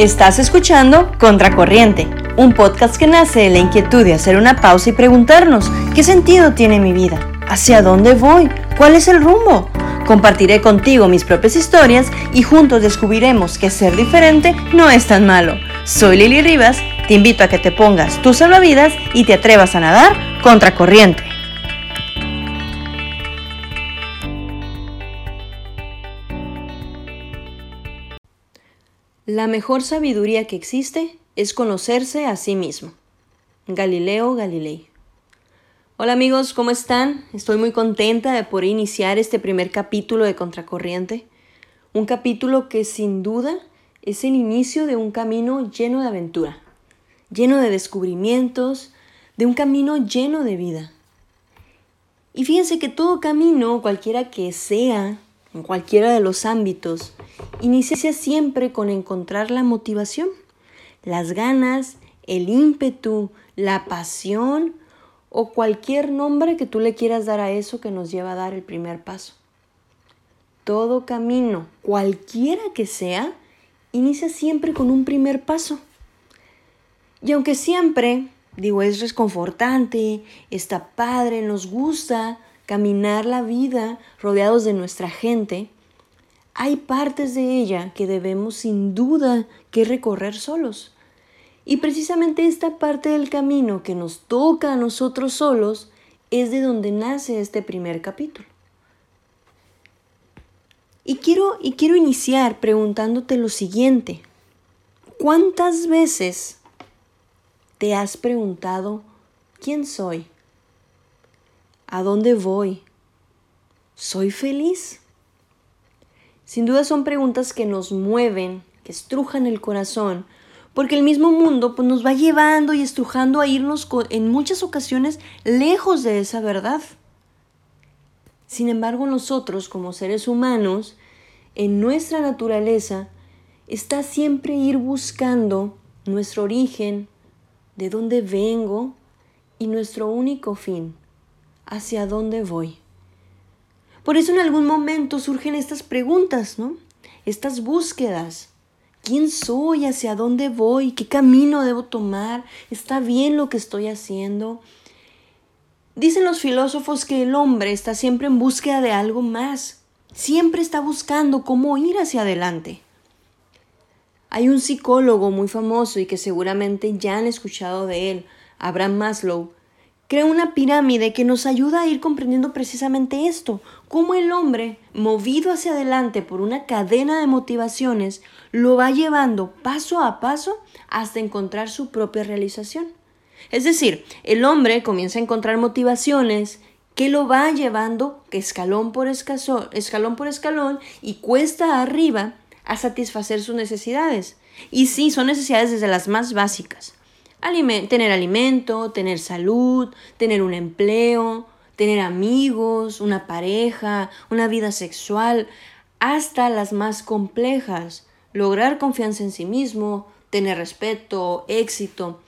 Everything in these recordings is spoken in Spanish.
Estás escuchando Contracorriente, un podcast que nace de la inquietud de hacer una pausa y preguntarnos qué sentido tiene mi vida, hacia dónde voy, cuál es el rumbo. Compartiré contigo mis propias historias y juntos descubriremos que ser diferente no es tan malo. Soy Lili Rivas, te invito a que te pongas tus salvavidas y te atrevas a nadar contracorriente. La mejor sabiduría que existe es conocerse a sí mismo. Galileo Galilei. Hola amigos, ¿cómo están? Estoy muy contenta de poder iniciar este primer capítulo de Contracorriente. Un capítulo que sin duda es el inicio de un camino lleno de aventura, lleno de descubrimientos, de un camino lleno de vida. Y fíjense que todo camino, cualquiera que sea, en cualquiera de los ámbitos, inicia siempre con encontrar la motivación, las ganas, el ímpetu, la pasión o cualquier nombre que tú le quieras dar a eso que nos lleva a dar el primer paso. Todo camino, cualquiera que sea, inicia siempre con un primer paso. Y aunque siempre, digo, es reconfortante, está padre, nos gusta, caminar la vida rodeados de nuestra gente, hay partes de ella que debemos sin duda que recorrer solos. Y precisamente esta parte del camino que nos toca a nosotros solos es de donde nace este primer capítulo. Y quiero, y quiero iniciar preguntándote lo siguiente. ¿Cuántas veces te has preguntado quién soy? ¿A dónde voy? ¿Soy feliz? Sin duda son preguntas que nos mueven, que estrujan el corazón, porque el mismo mundo pues, nos va llevando y estrujando a irnos en muchas ocasiones lejos de esa verdad. Sin embargo, nosotros como seres humanos, en nuestra naturaleza, está siempre ir buscando nuestro origen, de dónde vengo y nuestro único fin hacia dónde voy. Por eso en algún momento surgen estas preguntas, ¿no? Estas búsquedas. ¿Quién soy? ¿Hacia dónde voy? ¿Qué camino debo tomar? ¿Está bien lo que estoy haciendo? Dicen los filósofos que el hombre está siempre en búsqueda de algo más. Siempre está buscando cómo ir hacia adelante. Hay un psicólogo muy famoso y que seguramente ya han escuchado de él, Abraham Maslow, crea una pirámide que nos ayuda a ir comprendiendo precisamente esto, cómo el hombre, movido hacia adelante por una cadena de motivaciones, lo va llevando paso a paso hasta encontrar su propia realización. Es decir, el hombre comienza a encontrar motivaciones que lo va llevando escalón por escalón, escalón por escalón y cuesta arriba a satisfacer sus necesidades. Y sí, son necesidades desde las más básicas tener alimento, tener salud, tener un empleo, tener amigos, una pareja, una vida sexual, hasta las más complejas, lograr confianza en sí mismo, tener respeto, éxito,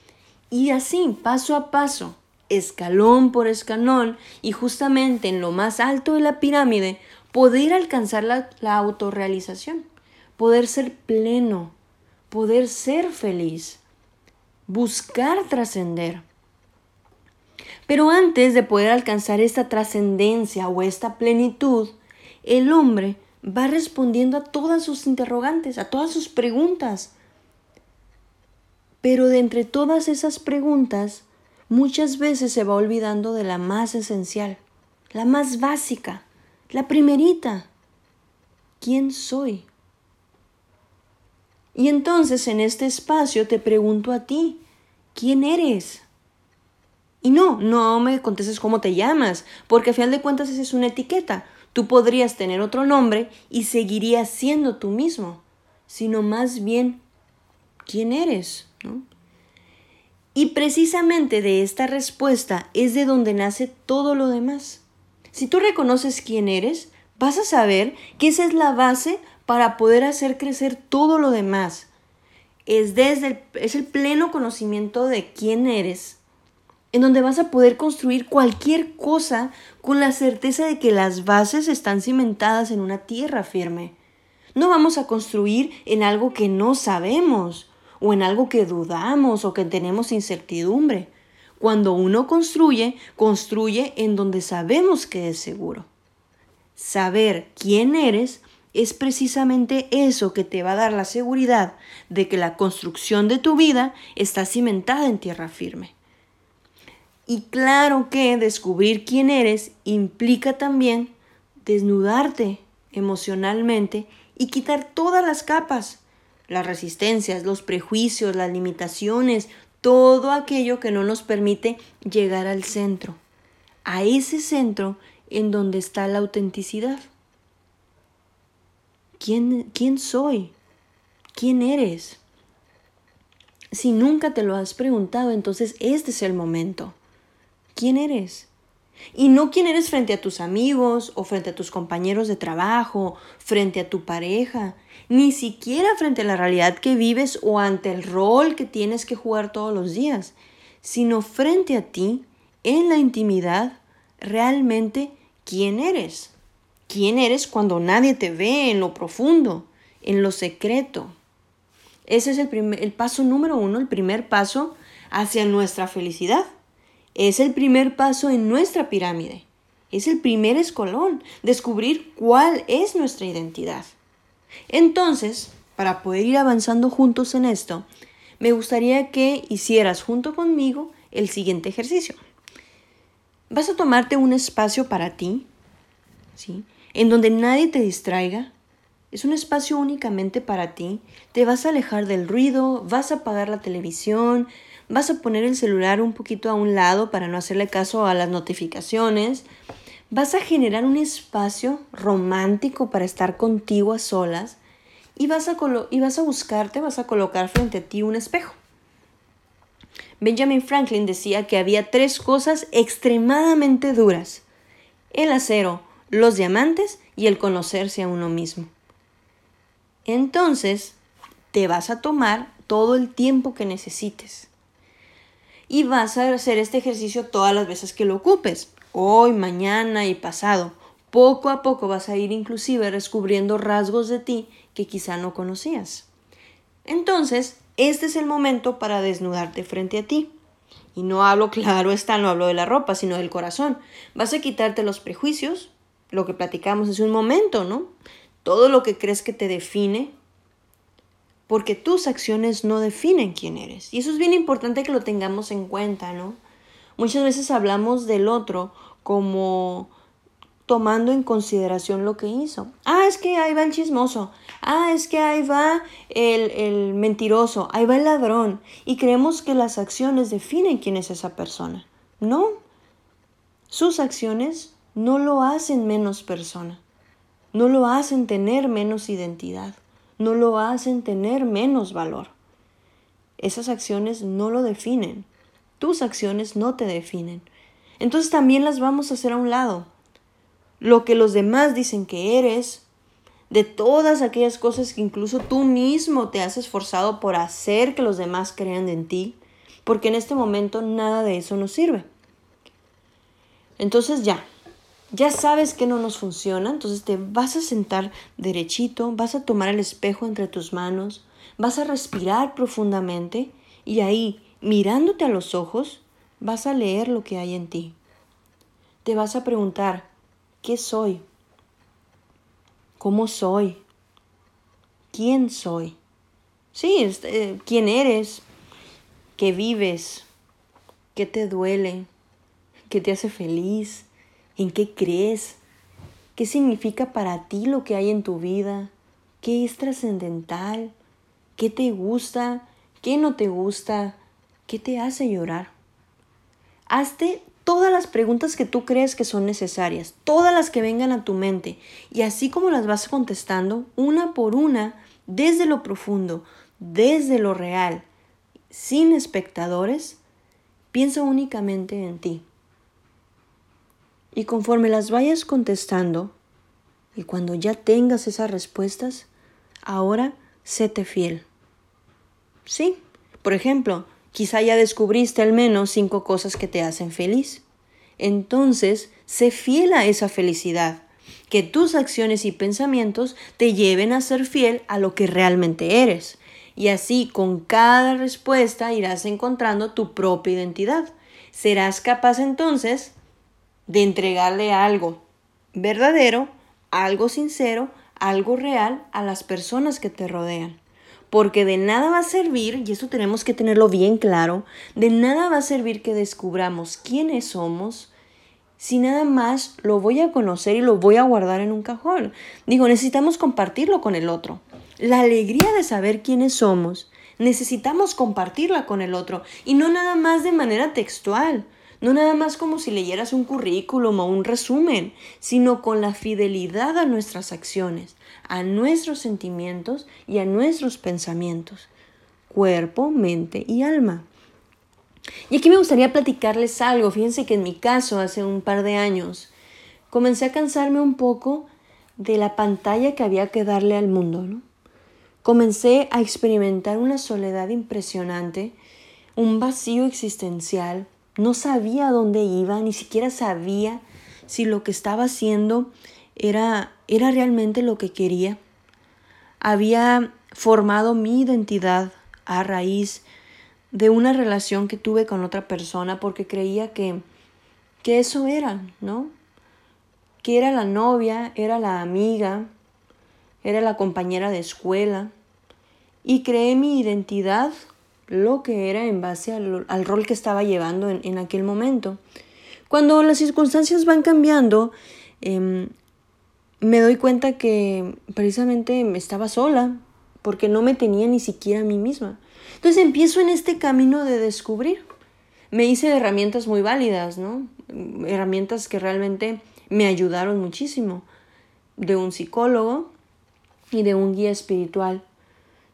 y así, paso a paso, escalón por escalón, y justamente en lo más alto de la pirámide, poder alcanzar la, la autorrealización, poder ser pleno, poder ser feliz buscar trascender. Pero antes de poder alcanzar esta trascendencia o esta plenitud, el hombre va respondiendo a todas sus interrogantes, a todas sus preguntas. Pero de entre todas esas preguntas, muchas veces se va olvidando de la más esencial, la más básica, la primerita. ¿Quién soy? Y entonces en este espacio te pregunto a ti, ¿quién eres? Y no, no me contestes cómo te llamas, porque a final de cuentas esa es una etiqueta. Tú podrías tener otro nombre y seguirías siendo tú mismo, sino más bien, ¿quién eres? Y precisamente de esta respuesta es de donde nace todo lo demás. Si tú reconoces quién eres, vas a saber que esa es la base para poder hacer crecer todo lo demás. Es desde el, es el pleno conocimiento de quién eres, en donde vas a poder construir cualquier cosa con la certeza de que las bases están cimentadas en una tierra firme. No vamos a construir en algo que no sabemos o en algo que dudamos o que tenemos incertidumbre. Cuando uno construye, construye en donde sabemos que es seguro. Saber quién eres es precisamente eso que te va a dar la seguridad de que la construcción de tu vida está cimentada en tierra firme. Y claro que descubrir quién eres implica también desnudarte emocionalmente y quitar todas las capas, las resistencias, los prejuicios, las limitaciones, todo aquello que no nos permite llegar al centro, a ese centro en donde está la autenticidad. ¿Quién, quién soy? ¿Quién eres? Si nunca te lo has preguntado, entonces este es el momento. ¿Quién eres? Y no quién eres frente a tus amigos o frente a tus compañeros de trabajo, frente a tu pareja, ni siquiera frente a la realidad que vives o ante el rol que tienes que jugar todos los días, sino frente a ti, en la intimidad, realmente quién eres. ¿Quién eres cuando nadie te ve en lo profundo, en lo secreto? Ese es el, el paso número uno, el primer paso hacia nuestra felicidad. Es el primer paso en nuestra pirámide. Es el primer escolón, descubrir cuál es nuestra identidad. Entonces, para poder ir avanzando juntos en esto, me gustaría que hicieras junto conmigo el siguiente ejercicio. Vas a tomarte un espacio para ti, ¿sí? En donde nadie te distraiga. Es un espacio únicamente para ti. Te vas a alejar del ruido, vas a apagar la televisión, vas a poner el celular un poquito a un lado para no hacerle caso a las notificaciones, vas a generar un espacio romántico para estar contigo a solas y vas a, y vas a buscarte, vas a colocar frente a ti un espejo. Benjamin Franklin decía que había tres cosas extremadamente duras. El acero, los diamantes y el conocerse a uno mismo. Entonces, te vas a tomar todo el tiempo que necesites y vas a hacer este ejercicio todas las veces que lo ocupes, hoy, mañana y pasado. Poco a poco vas a ir inclusive descubriendo rasgos de ti que quizá no conocías. Entonces, este es el momento para desnudarte frente a ti. Y no hablo, claro está, no hablo de la ropa, sino del corazón. Vas a quitarte los prejuicios, lo que platicamos hace un momento, ¿no? Todo lo que crees que te define, porque tus acciones no definen quién eres. Y eso es bien importante que lo tengamos en cuenta, ¿no? Muchas veces hablamos del otro como tomando en consideración lo que hizo. Ah, es que ahí va el chismoso. Ah, es que ahí va el, el mentiroso. Ahí va el ladrón. Y creemos que las acciones definen quién es esa persona. No. Sus acciones no lo hacen menos persona. No lo hacen tener menos identidad no lo hacen tener menos valor. Esas acciones no lo definen. Tus acciones no te definen. Entonces también las vamos a hacer a un lado. Lo que los demás dicen que eres, de todas aquellas cosas que incluso tú mismo te has esforzado por hacer que los demás crean en ti, porque en este momento nada de eso nos sirve. Entonces ya, ya sabes que no nos funciona, entonces te vas a sentar derechito, vas a tomar el espejo entre tus manos, vas a respirar profundamente y ahí, mirándote a los ojos, vas a leer lo que hay en ti. Te vas a preguntar, ¿qué soy? ¿Cómo soy? ¿Quién soy? Sí, este, ¿quién eres? ¿Qué vives? ¿Qué te duele? ¿Qué te hace feliz? ¿En qué crees? ¿Qué significa para ti lo que hay en tu vida? ¿Qué es trascendental? ¿Qué te gusta? ¿Qué no te gusta? ¿Qué te hace llorar? Hazte todas las preguntas que tú crees que son necesarias, todas las que vengan a tu mente, y así como las vas contestando, una por una, desde lo profundo, desde lo real, sin espectadores, piensa únicamente en ti. Y conforme las vayas contestando, y cuando ya tengas esas respuestas, ahora séte fiel. Sí, por ejemplo, quizá ya descubriste al menos cinco cosas que te hacen feliz. Entonces, sé fiel a esa felicidad. que tus acciones y pensamientos te lleven a ser fiel a lo que realmente eres. Y así con cada respuesta irás encontrando tu propia identidad. Serás capaz entonces de entregarle algo verdadero, algo sincero, algo real a las personas que te rodean. Porque de nada va a servir, y eso tenemos que tenerlo bien claro, de nada va a servir que descubramos quiénes somos si nada más lo voy a conocer y lo voy a guardar en un cajón. Digo, necesitamos compartirlo con el otro. La alegría de saber quiénes somos, necesitamos compartirla con el otro y no nada más de manera textual. No nada más como si leyeras un currículum o un resumen, sino con la fidelidad a nuestras acciones, a nuestros sentimientos y a nuestros pensamientos, cuerpo, mente y alma. Y aquí me gustaría platicarles algo. Fíjense que en mi caso, hace un par de años, comencé a cansarme un poco de la pantalla que había que darle al mundo, ¿no? Comencé a experimentar una soledad impresionante, un vacío existencial, no sabía dónde iba, ni siquiera sabía si lo que estaba haciendo era, era realmente lo que quería. Había formado mi identidad a raíz de una relación que tuve con otra persona porque creía que, que eso era, ¿no? Que era la novia, era la amiga, era la compañera de escuela. Y creé mi identidad lo que era en base al, rol que estaba llevando en, aquel momento. Cuando las circunstancias van cambiando, em, me doy cuenta que precisamente estaba sola, porque no me tenía ni siquiera a mí misma. Entonces empiezo en este camino de descubrir. Me hice herramientas muy válidas, ¿no? Herramientas que realmente me ayudaron muchísimo. De un psicólogo y de un guía espiritual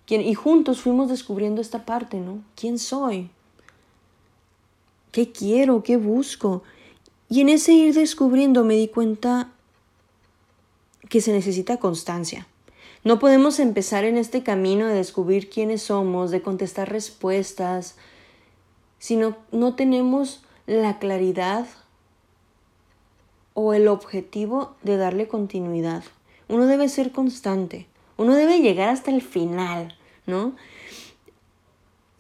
y juntos fuimos descubriendo esta parte, ¿no? ¿Quién soy? ¿Qué quiero? ¿Qué busco? Y en ese ir descubriendo me di cuenta que se necesita constancia. No podemos empezar en este camino de descubrir quiénes somos, de contestar respuestas, si no, no tenemos la claridad o el objetivo de darle continuidad. Uno debe ser constante, uno debe llegar hasta el final. ¿No?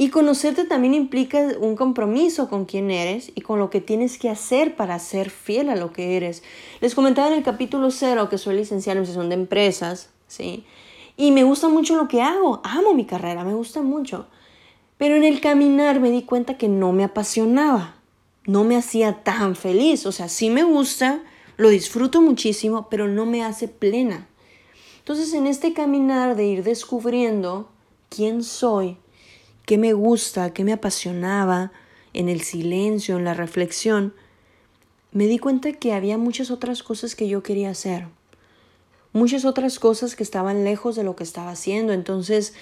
Y conocerte también implica un compromiso con quién eres y con lo que tienes que hacer para ser fiel a lo que eres. Les comentaba en el capítulo cero que soy licenciada en sesión de empresas, ¿sí? Y me gusta mucho lo que hago, amo mi carrera, me gusta mucho. Pero en el caminar me di cuenta que no me apasionaba, no me hacía tan feliz. O sea, sí me gusta, lo disfruto muchísimo, pero no me hace plena. Entonces en este caminar de ir descubriendo quién soy, qué me gusta, qué me apasionaba, en el silencio, en la reflexión, me di cuenta que había muchas otras cosas que yo quería hacer, muchas otras cosas que estaban lejos de lo que estaba haciendo. Entonces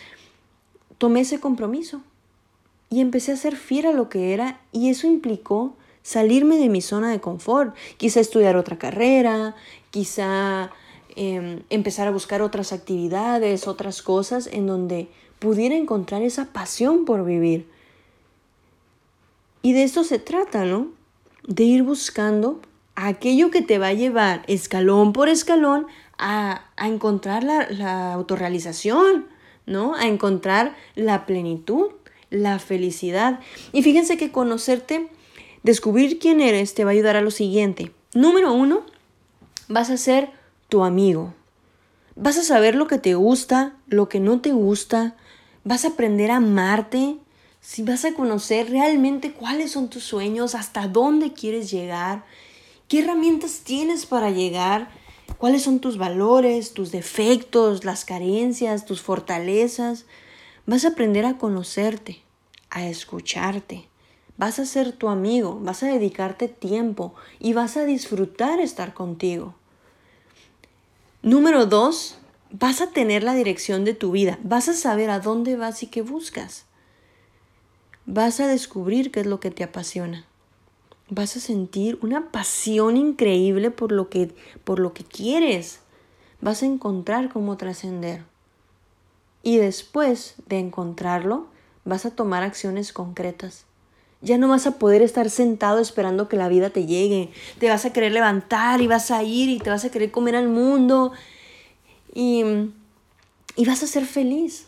tomé ese compromiso y empecé a ser fiel a lo que era y eso implicó salirme de mi zona de confort, quizá estudiar otra carrera, quizá em, empezar a buscar otras actividades, otras cosas en donde pudiera encontrar esa pasión por vivir. Y de esto se trata, ¿no? De ir buscando aquello que te va a llevar escalón por escalón a, encontrar la, la autorrealización, ¿no? A encontrar la plenitud, la felicidad. Y fíjense que conocerte, descubrir quién eres, te va a ayudar a lo siguiente. Número uno, vas a ser tu amigo. Vas a saber lo que te gusta, lo que no te gusta, vas a aprender a amarte, si vas a conocer realmente cuáles son tus sueños, hasta dónde quieres llegar, qué herramientas tienes para llegar, cuáles son tus valores, tus defectos, las carencias, tus fortalezas. Vas a aprender a conocerte, a escucharte. Vas a ser tu amigo, vas a dedicarte tiempo y vas a disfrutar estar contigo. Número dos, vas a tener la dirección de tu vida, vas a saber a dónde vas y qué buscas. Vas a descubrir qué es lo que te apasiona. Vas a sentir una pasión increíble por lo que, por lo que quieres. Vas a encontrar cómo trascender. Y después de encontrarlo, vas a tomar acciones concretas. Ya no vas a poder estar sentado esperando que la vida te llegue. Te vas a querer levantar y vas a ir y te vas a querer comer al mundo. Y, y vas a ser feliz.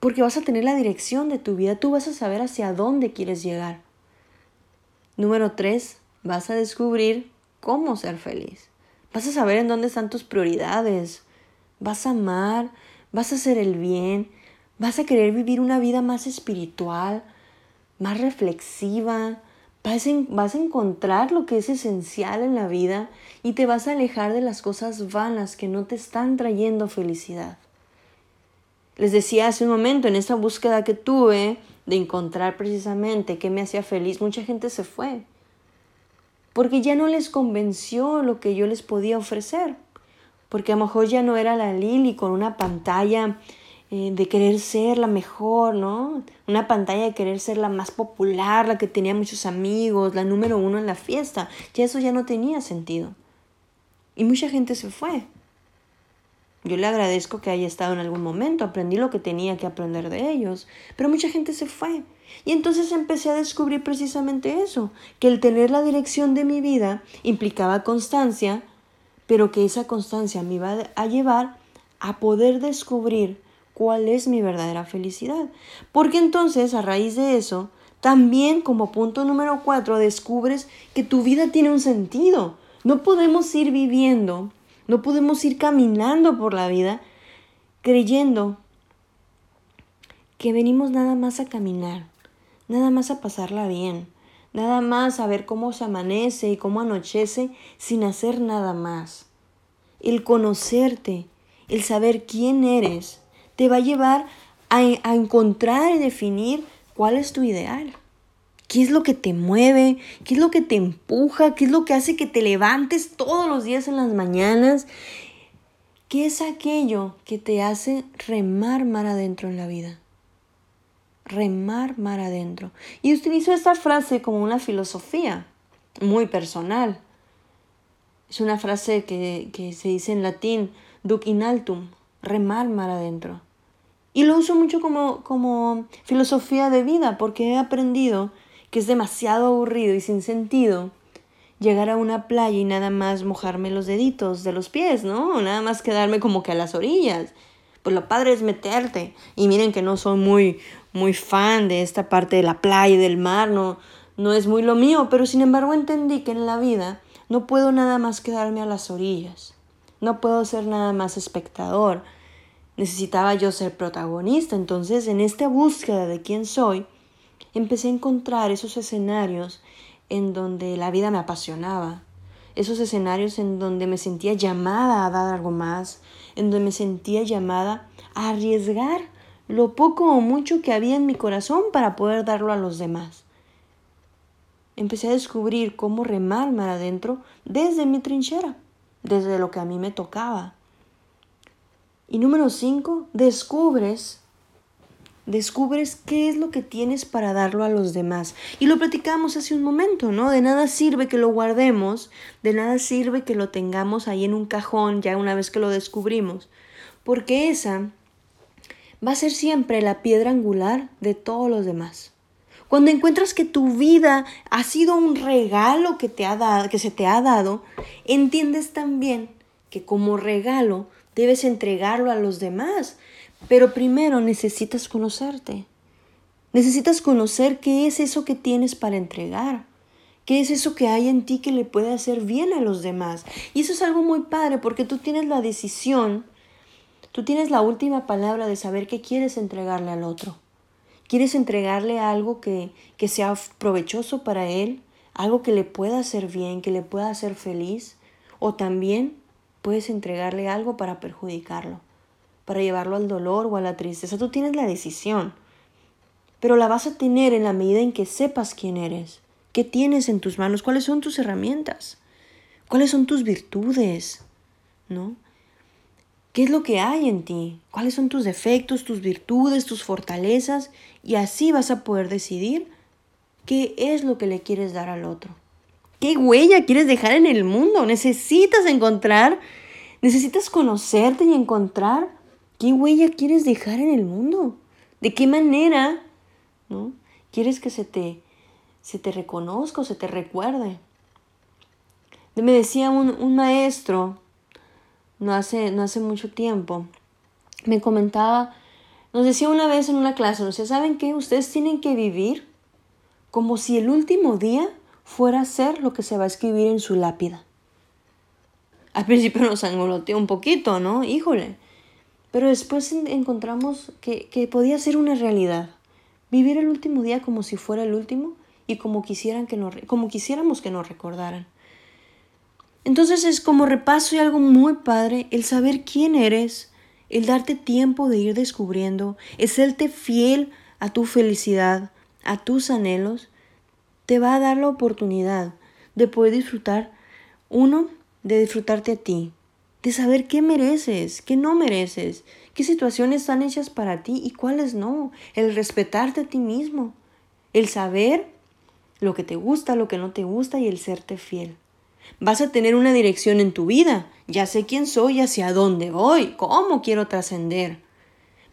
Porque vas a tener la dirección de tu vida. Tú vas a saber hacia dónde quieres llegar. Número tres, vas a descubrir cómo ser feliz. Vas a saber en dónde están tus prioridades. Vas a amar, vas a hacer el bien, vas a querer vivir una vida más espiritual, más reflexiva, vas, a encontrar lo que es esencial en la vida y te vas a alejar de las cosas vanas que no te están trayendo felicidad. Les decía hace un momento, en esta búsqueda que tuve de encontrar precisamente qué me hacía feliz, mucha gente se fue. Porque ya no les convenció lo que yo les podía ofrecer. Porque a lo mejor ya no era la Lili con una pantalla eh, de querer ser la mejor, ¿no? Una pantalla de querer ser la más popular, la que tenía muchos amigos, la número uno en la fiesta. Ya eso ya no tenía sentido. Y mucha gente se fue. Yo le agradezco que haya estado en algún momento, aprendí lo que tenía que aprender de ellos, pero mucha gente se fue. Y entonces empecé a descubrir precisamente eso, que el tener la dirección de mi vida implicaba constancia, pero que esa constancia me iba a llevar a poder descubrir cuál es mi verdadera felicidad. Porque entonces, a raíz de eso, también como punto número cuatro, descubres que tu vida tiene un sentido. No podemos ir viviendo, no podemos ir caminando por la vida creyendo que venimos nada más a caminar, nada más a pasarla bien, nada más a ver cómo se amanece y cómo anochece sin hacer nada más. El conocerte, el saber quién eres, te va a llevar a, encontrar y definir cuál es tu ideal. ¿Qué es lo que te mueve? ¿Qué es lo que te empuja? ¿Qué es lo que hace que te levantes todos los días en las mañanas? ¿Qué es aquello que te hace remar mar adentro en la vida? Remar mar adentro. Y utilizo esta frase como una filosofía muy personal. Es una frase que, que se dice en latín, duc in altum, remar mar adentro. Y lo uso mucho como, como filosofía de vida porque he aprendido que es demasiado aburrido y sin sentido llegar a una playa y nada más mojarme los deditos de los pies, ¿no? Nada más quedarme como que a las orillas. Pues lo padre es meterte. Y miren que no soy muy, muy fan de esta parte de la playa y del mar, no, no es muy lo mío, pero sin embargo entendí que en la vida no puedo nada más quedarme a las orillas. No puedo ser nada más espectador. Necesitaba yo ser protagonista. Entonces, en esta búsqueda de quién soy, empecé a encontrar esos escenarios en donde la vida me apasionaba, esos escenarios en donde me sentía llamada a dar algo más, en donde me sentía llamada a arriesgar lo poco o mucho que había en mi corazón para poder darlo a los demás. Empecé a descubrir cómo remar mar adentro desde mi trinchera, desde lo que a mí me tocaba. Y número cinco, descubres descubres qué es lo que tienes para darlo a los demás. Y lo platicamos hace un momento, ¿no? De nada sirve que lo guardemos, de nada sirve que lo tengamos ahí en un cajón ya una vez que lo descubrimos, porque esa va a ser siempre la piedra angular de todos los demás. Cuando encuentras que tu vida ha sido un regalo que, te ha dado, que se te ha dado, entiendes también que como regalo debes entregarlo a los demás, pero primero necesitas conocerte. Necesitas conocer qué es eso que tienes para entregar. ¿Qué es eso que hay en ti que le puede hacer bien a los demás? Y eso es algo muy padre porque tú tienes la decisión, tú tienes la última palabra de saber qué quieres entregarle al otro. ¿Quieres entregarle algo que, que sea provechoso para él? Algo que le pueda hacer bien, que le pueda hacer feliz? ¿O también puedes entregarle algo para perjudicarlo? para llevarlo al dolor o a la tristeza. Tú tienes la decisión, pero la vas a tener en la medida en que sepas quién eres, qué tienes en tus manos, cuáles son tus herramientas, cuáles son tus virtudes, ¿no? ¿Qué es lo que hay en ti? ¿Cuáles son tus defectos, tus virtudes, tus fortalezas? Y así vas a poder decidir qué es lo que le quieres dar al otro. ¿Qué huella quieres dejar en el mundo? Necesitas encontrar, necesitas conocerte y encontrar ¿Qué huella quieres dejar en el mundo? ¿De qué manera ¿no? quieres que se te, se te reconozca o se te recuerde. Me decía un, maestro, no hace, no hace mucho tiempo, me comentaba, nos decía una vez en una clase, nos decía, ¿saben qué? Ustedes tienen que vivir como si el último día fuera ser lo que se va a escribir en su lápida. Al principio nos angoloteó un poquito, ¿no? Híjole. Pero después encontramos que, que podía ser una realidad. Vivir el último día como si fuera el último y como, quisieran que como quisiéramos que nos recordaran. Entonces es como repaso y algo muy padre el saber quién eres, el darte tiempo de ir descubriendo, el serte fiel a tu felicidad, a tus anhelos, te va a dar la oportunidad de poder disfrutar, uno, de disfrutarte a ti, de saber qué mereces, qué no mereces, qué situaciones están hechas para ti y cuáles no, el respetarte a ti mismo, el saber lo que te gusta, lo que no te gusta y el serte fiel. Vas a tener una dirección en tu vida. Ya sé quién soy, hacia dónde voy, cómo quiero trascender.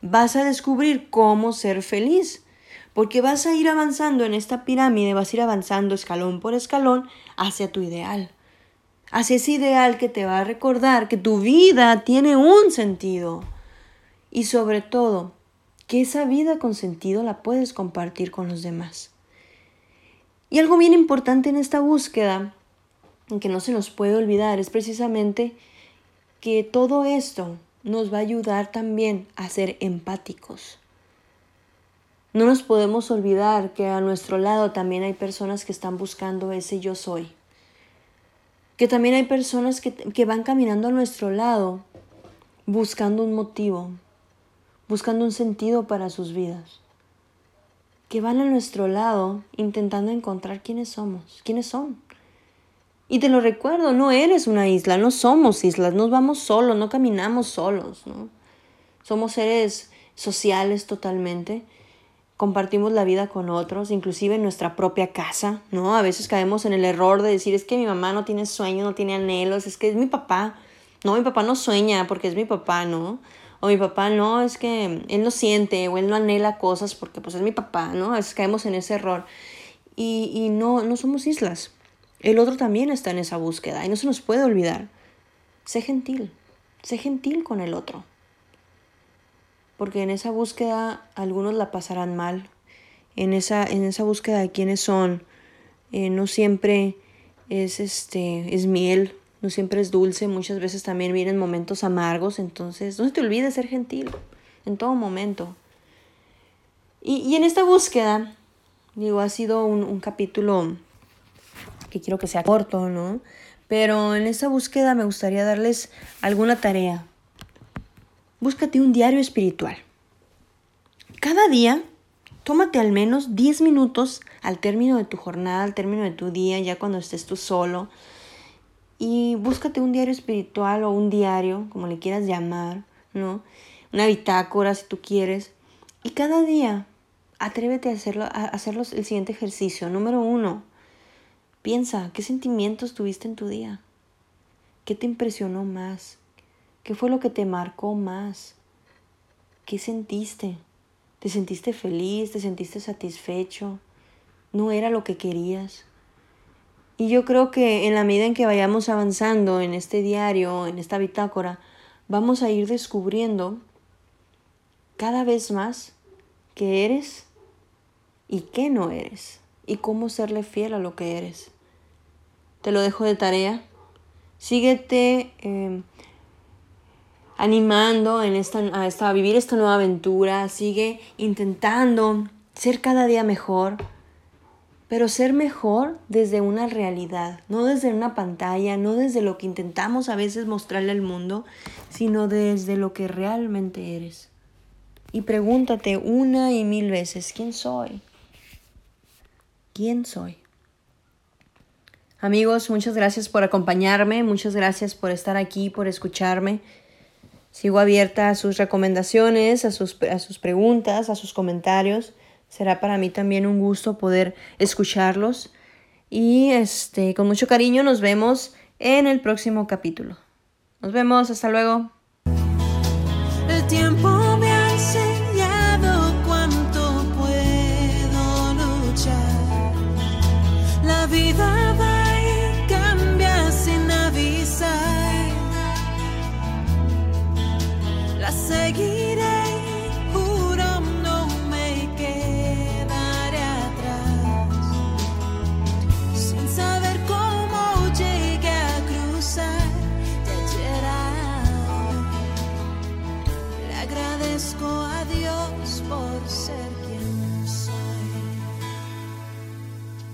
Vas a descubrir cómo ser feliz, porque vas a ir avanzando en esta pirámide, vas a ir avanzando escalón por escalón hacia tu ideal. Hacia ese ideal que te va a recordar que tu vida tiene un sentido. Y sobre todo, que esa vida con sentido la puedes compartir con los demás. Y algo bien importante en esta búsqueda que no se nos puede olvidar es precisamente que todo esto nos va a ayudar también a ser empáticos. No nos podemos olvidar que a nuestro lado también hay personas que están buscando ese yo soy. Que también hay personas que, que van caminando a nuestro lado buscando un motivo, buscando un sentido para sus vidas. Que van a nuestro lado intentando encontrar quiénes somos, quiénes son y te lo recuerdo, no eres una isla, no somos islas, nos vamos solos, no caminamos solos, ¿no? Somos seres sociales totalmente, compartimos la vida con otros, inclusive en nuestra propia casa, ¿no? A veces caemos en el error de decir, es que mi mamá no tiene sueño, no tiene anhelos, es que es mi papá. No, mi papá no sueña porque es mi papá, ¿no? O mi papá no, es que él no siente o él no anhela cosas porque pues es mi papá, ¿no? A veces caemos en ese error. Y, y no, no somos islas. El otro también está en esa búsqueda y no se nos puede olvidar. Sé gentil, sé gentil con el otro. Porque en esa búsqueda algunos la pasarán mal. En esa, en esa búsqueda de quiénes son, eh, no siempre es, este, es miel, no siempre es dulce, muchas veces también vienen momentos amargos, entonces no se te olvide ser gentil en todo momento. Y, en esta búsqueda, digo, ha sido un, un capítulo que quiero que sea corto, ¿no? Pero en esta búsqueda me gustaría darles alguna tarea. Búscate un diario espiritual. Cada día, tómate al menos 10 minutos al término de tu jornada, al término de tu día, ya cuando estés tú solo. Y búscate un diario espiritual o un diario, como le quieras llamar, ¿no? Una bitácora si tú quieres. Y cada día, atrévete a hacerlo, a hacerlo el siguiente ejercicio. Número uno, Piensa, ¿qué sentimientos tuviste en tu día? ¿Qué te impresionó más? ¿Qué fue lo que te marcó más? ¿Qué sentiste? ¿Te sentiste feliz? ¿Te sentiste satisfecho? ¿No era lo que querías? Y yo creo que en la medida en que vayamos avanzando en este diario, en esta bitácora, vamos a ir descubriendo cada vez más qué eres y qué no eres y cómo serle fiel a lo que eres. Te lo dejo de tarea. Síguete em, animando en esta, a, a vivir esta nueva aventura. Sigue intentando ser cada día mejor. Pero ser mejor desde una realidad, no desde una pantalla, no desde lo que intentamos a veces mostrarle al mundo, sino desde lo que realmente eres. Y pregúntate una y mil veces, ¿quién soy? quién soy. Amigos, muchas gracias por acompañarme, muchas gracias por estar aquí, por escucharme. Sigo abierta a sus recomendaciones, a sus, a sus preguntas, a sus comentarios. Será para mí también un gusto poder escucharlos. Y este, con mucho cariño nos vemos en el próximo capítulo. Nos vemos, hasta luego. La seguiré,